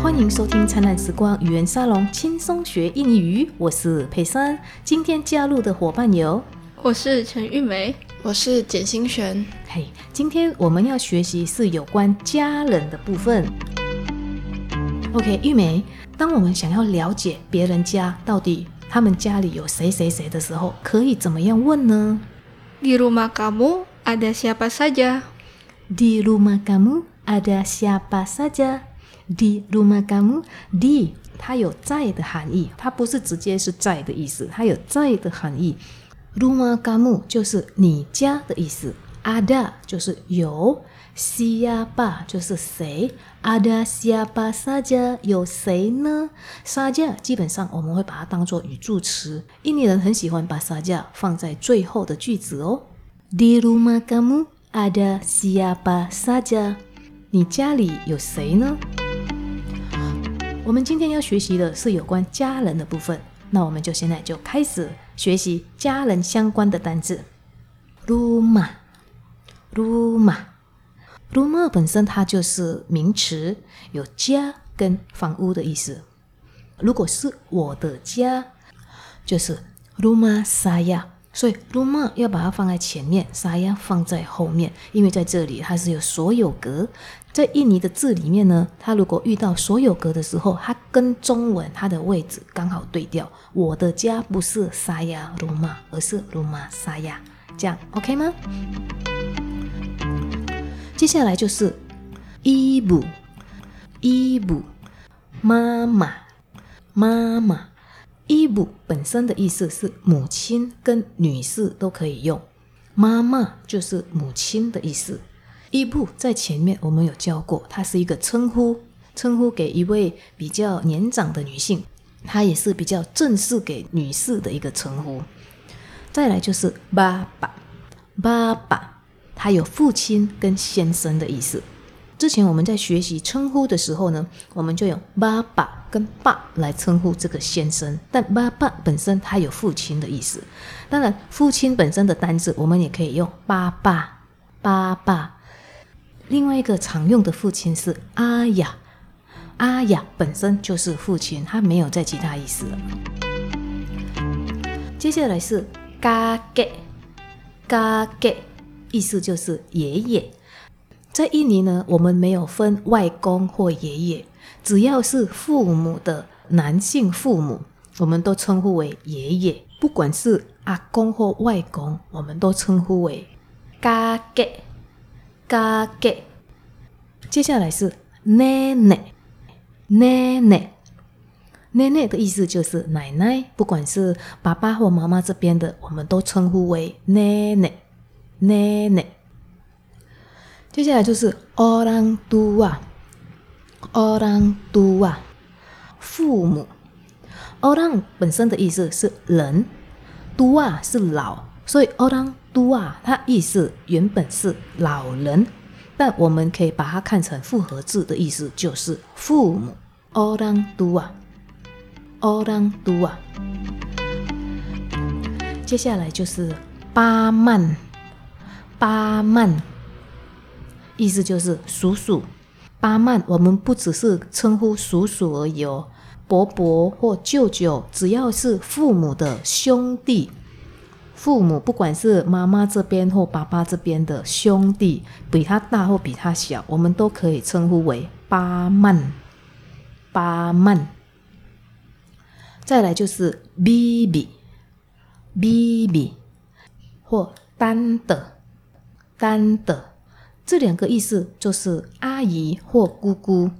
欢迎收听灿烂时光语言沙龙，轻松学印尼语。我是佩珊，今天加入的伙伴有，我是陈玉梅，我是简心璇。嘿，今天我们要学习是有关家人的部分。OK，玉梅，当我们想要了解别人家到底他们家里有谁谁谁的时候，可以怎么样问呢？Di rumah kamu ada siapa saja？Di rumah kamu ada siapa di rumah kamu，di 它有在的含义，它不是直接是在的意思，它有在的含义。rumah kamu 就是你家的意思，ada 就是有，siapa 就是谁，ada siapa saja 有谁呢？saja 基本上我们会把它当做语助词，印尼人很喜欢把 saja 放在最后的句子哦。di rumah kamu ada siapa saja？你家里有谁呢？我们今天要学习的是有关家人的部分，那我们就现在就开始学习家人相关的单字。Ruma，Ruma，Ruma 本身它就是名词，有家跟房屋的意思。如果是我的家，就是 Ruma saya。所以 Ruma 要把它放在前面，saya 放在后面，因为在这里它是有所有格。在印尼的字里面呢，它如果遇到所有格的时候，它跟中文它的位置刚好对调。我的家不是 saya rumah，而是 rumah saya，这样 OK 吗？接下来就是 ibu，ibu，妈妈，妈妈。伊布本身的意思是母亲跟女士都可以用，妈妈就是母亲的意思。伊布在前面我们有教过，它是一个称呼，称呼给一位比较年长的女性，它也是比较正式给女士的一个称呼。再来就是爸爸，爸爸，它有父亲跟先生的意思。之前我们在学习称呼的时候呢，我们就用爸爸跟爸来称呼这个先生，但爸爸本身它有父亲的意思。当然，父亲本身的单字我们也可以用爸爸、爸爸。另外一个常用的父亲是阿雅，阿雅本身就是父亲，他没有再其他意思了。接下来是嘎给，嘎给，意思就是爷爷。在印尼呢，我们没有分外公或爷爷，只要是父母的男性父母，我们都称呼为爷爷。不管是阿公或外公，我们都称呼为嘎给嘎给。接下来是奶奶奶奶奶奶的意思就是奶奶，不管是爸爸或妈妈这边的，我们都称呼为奶奶奶奶。接下来就是 orang tua，orang tua，父母。orang 本身的意思是人，tua 是老，所以 orang tua 它意思原本是老人，但我们可以把它看成复合字的意思，就是父母。orang tua，orang tua。接下来就是巴曼，巴曼。意思就是叔叔，巴曼。我们不只是称呼叔叔而已哦，伯伯或舅舅，只要是父母的兄弟，父母不管是妈妈这边或爸爸这边的兄弟，比他大或比他小，我们都可以称呼为巴曼。巴曼。再来就是 bb bb 或单的，单的。这两个意思就是阿姨或姑姑，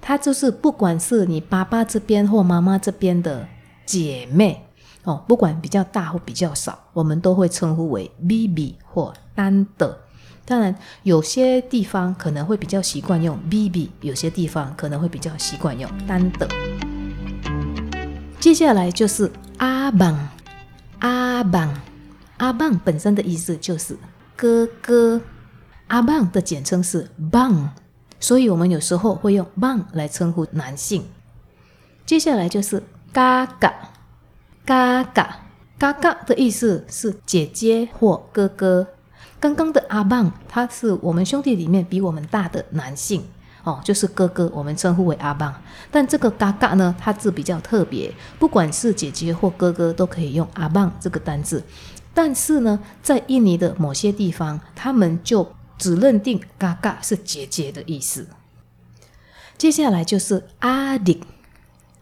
她就是不管是你爸爸这边或妈妈这边的姐妹哦，不管比较大或比较少，我们都会称呼为 “bb” 或单的。当然，有些地方可能会比较习惯用 “bb”，有些地方可能会比较习惯用单的。接下来就是阿棒，阿棒，阿棒本身的意思就是哥哥。阿棒的简称是棒，所以我们有时候会用棒来称呼男性。接下来就是嘎嘎，嘎嘎，嘎嘎的意思是姐姐或哥哥。刚刚的阿棒，他是我们兄弟里面比我们大的男性，哦，就是哥哥，我们称呼为阿棒。但这个嘎嘎呢，它字比较特别，不管是姐姐或哥哥都可以用阿棒这个单字。但是呢，在印尼的某些地方，他们就只认定嘎嘎是姐姐的意思。接下来就是阿迪，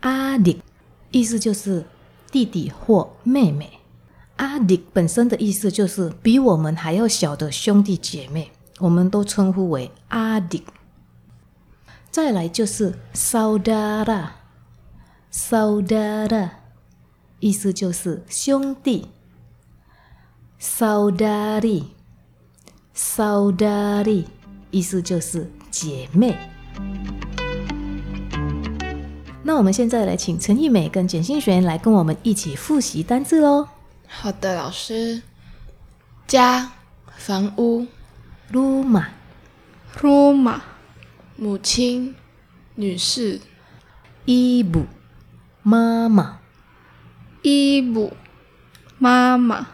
阿迪，意思就是弟弟或妹妹。阿迪本身的意思就是比我们还要小的兄弟姐妹，我们都称呼为阿迪。再来就是 saudara，saudara，意思就是兄弟。saudari，saudari，意思就是姐妹。那我们现在来请陈艺美跟简心璇来跟我们一起复习单字喽。好的，老师。家，房屋。rumah rumah, 母亲，女士。ibu mama ibu, mama,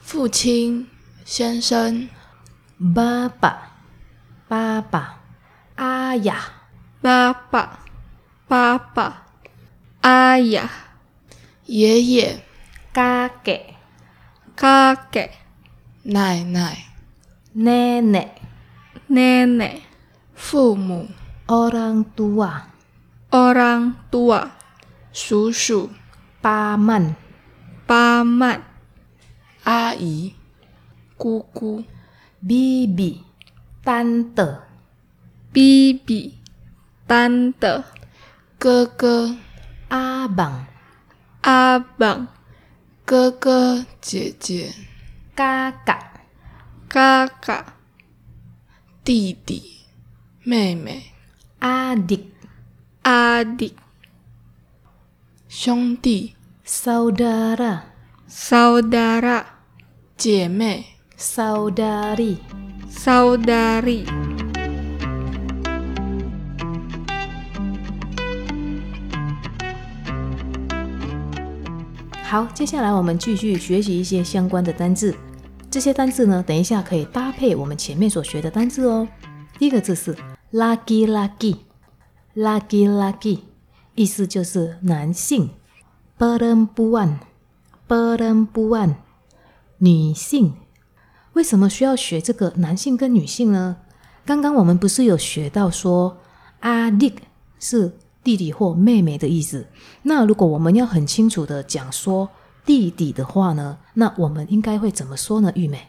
父亲，先生。bapak papa ayah bapak, papa, ayah, 爷爷，kakek kakek, 奶奶。nenek nenek, 父母，orang tua orang tua, 叔叔，paman paman, 阿姨，姑姑。bibi tante bibi, tante, 哥哥，abang abang, 哥哥，姐姐，kakak kakak, 弟弟，妹妹，adik adik, 兄弟，saudara saudara, 姐妹。saudari 好，接下来我们继续学习一些相关的单字。这些单字呢，等一下可以搭配我们前面所学的单字哦。第一个字是 lucky lucky lucky lucky，意思就是男性。perempuan perempuan 女性。为什么需要学这个男性跟女性呢？刚刚我们不是有学到说阿弟是弟弟或妹妹的意思。那如果我们要很清楚的讲说弟弟的话呢，那我们应该会怎么说呢？玉美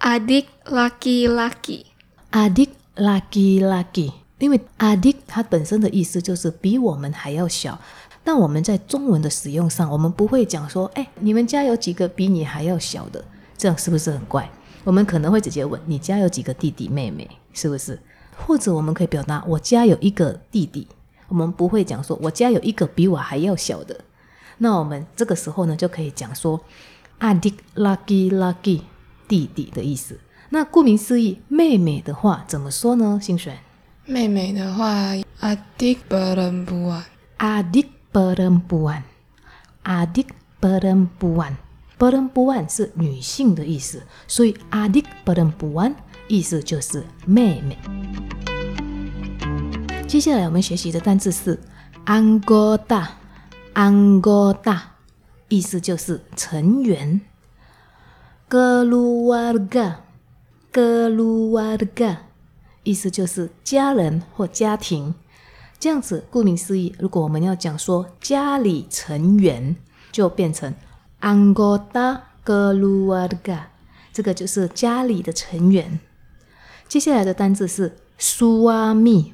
Adik laki-laki, 阿弟 lucky lucky，因为阿弟它本身的意思就是比我们还要小。但我们在中文的使用上，我们不会讲说，哎，你们家有几个比你还要小的？这样是不是很怪？我们可能会直接问你家有几个弟弟妹妹，是不是？或者我们可以表达我家有一个弟弟，我们不会讲说我家有一个比我还要小的。那我们这个时候呢，就可以讲说阿弟 lucky lucky 弟弟的意思。那顾名思义，妹妹的话怎么说呢？星璇妹妹的话，adik perempuan。adik perempuan，adik perempuan。perempuan 是女性的意思，所以 adik perempuan 意思就是妹妹。接下来我们学习的单词是 anggota，anggota 意思就是成员。keluarga，keluarga 意思就是家人或家庭。这样子，顾名思义，如果我们要讲说家里成员，就变成 anggota keluarga，这个就是家里的成员。接下来的单字是 “suami”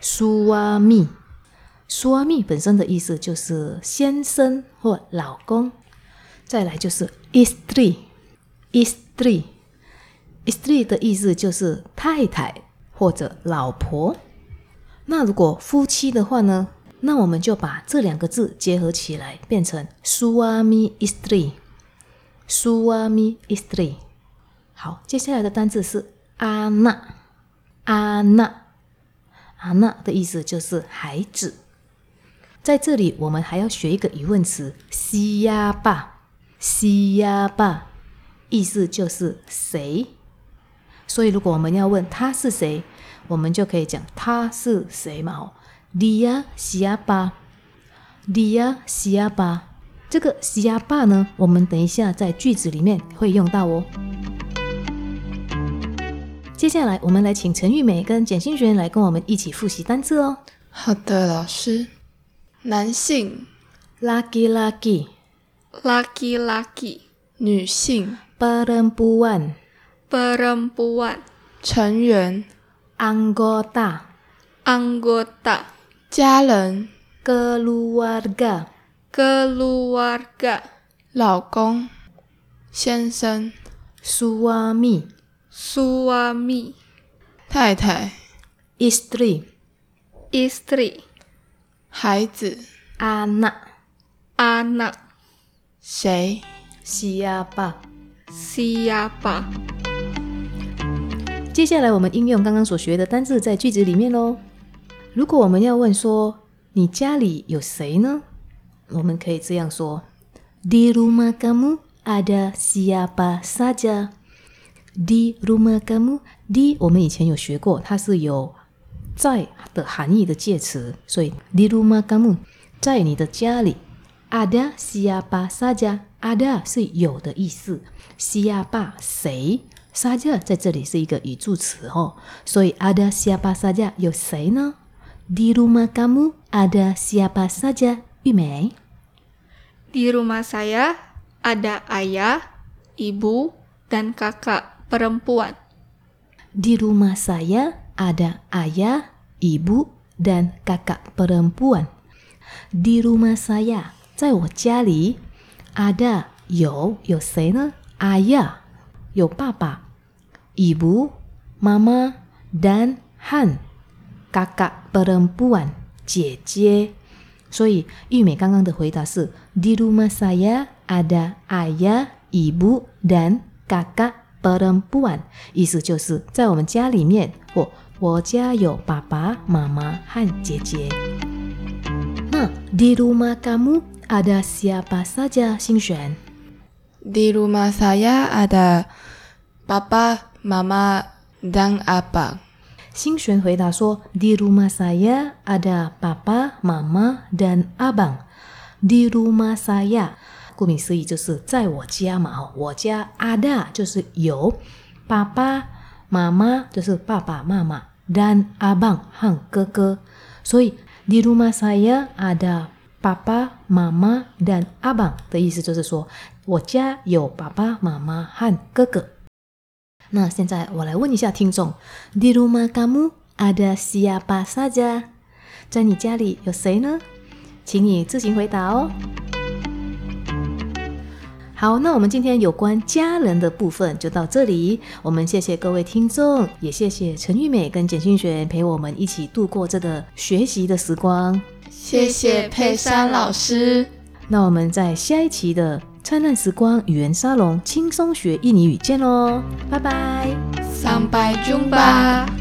suami，suami，suami 本身的意思就是先生或老公。再来就是 istri，istri，istri 的意思就是太太或者老婆。那如果夫妻的话呢？那我们就把这两个字结合起来，变成 suami istri，suami istri。好，接下来的单字是 anak，anak，anak 的意思就是孩子。在这里，我们还要学一个疑问词 siapa，siapa，意思就是谁。所以，如果我们要问他是谁，我们就可以讲他是谁嘛？哦，dia siapa？dia siapa？这个 siapa 呢，我们等一下在句子里面会用到哦。接下来，我们来请陈玉美跟简心璇来跟我们一起复习单词哦。好的，老师。男性、laki-laki、laki-laki, 女性、perempuan、perempuan, 成员、anggota、anggota, 家人、keluarga、keluarga, 老公、先生、suami、suami, 太太、istri、istri, 孩子、anak、anak, 谁、siapa。siapa. 接下来我们应用刚刚所学的单字在句子里面喽。如果我们要问说你家里有谁呢？我们可以这样说：Di rumah kamu ada siapa saja? Di rumah kamu, di 我们以前有学过，它是有在的含义的介词，所以 di rumah kamu 在你的家里，ada siapa saja？ada 是有的意思，siapa 谁？saja 在这里是一个语助词哦，所以 ada siapa saja 有谁呢？di rumah kamu ada siapa saja？玉美 Di rumah saya ada ayah, ibu, dan kakak perempuan. Di rumah saya ada ayah, ibu, dan kakak perempuan. Di rumah saya，在我家里，ada 有有谁呢？ayah 有爸爸，ibu 妈妈，dan 和 kakak perempuan 姐姐。所以玉美刚刚的回答是：Di rumah saya ada ayah, ibu, dan kakak perempuan。意思就是在我们家里面，或我家有爸爸妈妈和姐姐。那 di rumah kamu ada siapa saja？星璇 Di rumah saya ada papa, mama, dan abang. 星璇回答说：Di rumah saya ada papa, mama, dan abang。Di rumah saya， 顾名思义就是在我家嘛，哦，我家 ada 就是有，爸爸妈妈就是爸爸妈妈，dan abang 和哥哥，所以 di rumah saya ada papa, mama, dan abang 的意思就是说我家有爸爸妈妈和哥哥。那现在我来问一下听众：Di rumah kamu ada siapa saja？在你家里有谁呢？请你自行回答哦。好，那我们今天有关家人的部分就到这里。我们谢谢各位听众，也谢谢陈玉美跟简讯璇陪我们一起度过这个学习的时光。谢谢佩珊老师。那我们在下一期的灿烂时光语言沙龙轻松学印尼语见喽，拜拜。Sampai jumpa. You know